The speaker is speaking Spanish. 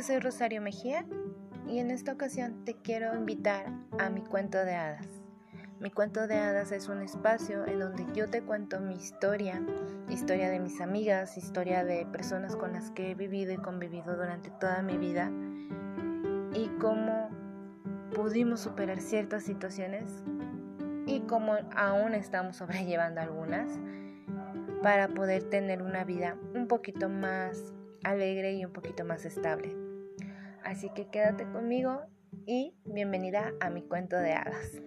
Yo soy Rosario Mejía y en esta ocasión te quiero invitar a mi cuento de hadas. Mi cuento de hadas es un espacio en donde yo te cuento mi historia, historia de mis amigas, historia de personas con las que he vivido y convivido durante toda mi vida y cómo pudimos superar ciertas situaciones y cómo aún estamos sobrellevando algunas para poder tener una vida un poquito más alegre y un poquito más estable. Así que quédate conmigo y bienvenida a mi cuento de hadas.